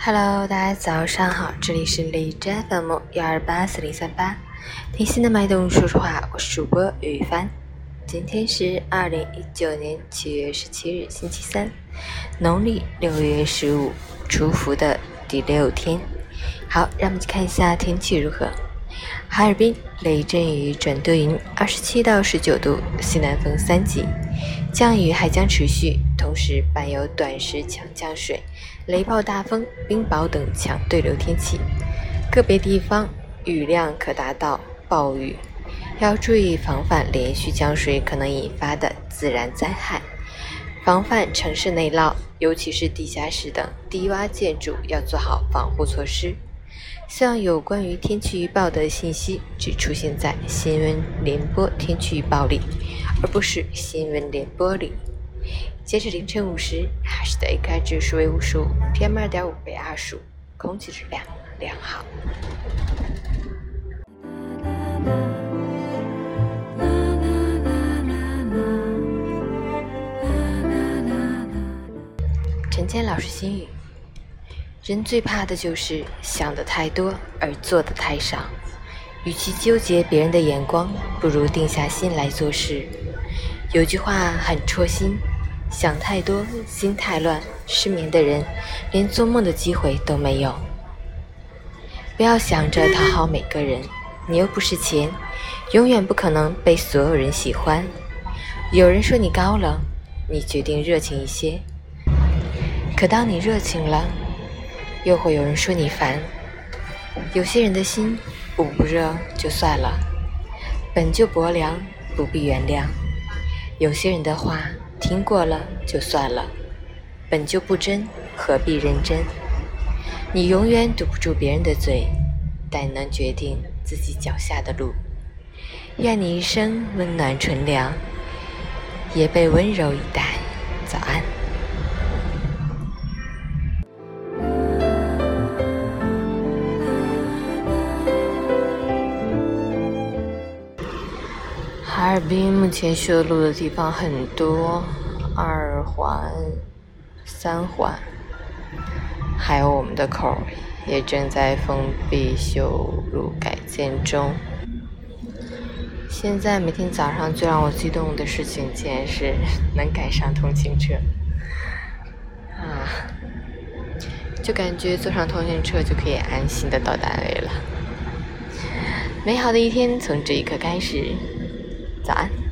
Hello，大家早上好，这里是荔枝 FM 幺二八四零三八，听心的脉动说说话，我是主播雨帆。今天是二零一九年七月十七日，星期三，农历六月十五，初伏的第六天。好，让我们去看一下天气如何。哈尔滨雷阵雨转多云，二十七到十九度，西南风三级，降雨还将持续，同时伴有短时强降水、雷暴大风、冰雹等强对流天气，个别地方雨量可达到暴雨，要注意防范连续降水可能引发的自然灾害，防范城市内涝，尤其是地下室等低洼建筑要做好防护措施。希望有关于天气预报的信息只出现在新闻联播天气预报里，而不是新闻联播里。截至凌晨五时，哈市的 AQI 指数为五十五，PM 二点五为二十五，空气质量良好。陈谦老师心语。人最怕的就是想的太多而做的太少。与其纠结别人的眼光，不如定下心来做事。有句话很戳心：想太多，心太乱，失眠的人连做梦的机会都没有。不要想着讨好每个人，你又不是钱，永远不可能被所有人喜欢。有人说你高冷，你决定热情一些。可当你热情了，又会有人说你烦，有些人的心捂不热就算了，本就薄凉，不必原谅；有些人的话听过了就算了，本就不真，何必认真？你永远堵不住别人的嘴，但能决定自己脚下的路。愿你一生温暖纯良，也被温柔以待。尔滨目前修路的地方很多，二环、三环，还有我们的口也正在封闭修路改建中。现在每天早上最让我激动的事情，竟然是能赶上通勤车啊！就感觉坐上通勤车就可以安心的到单位了。美好的一天从这一刻开始。早安。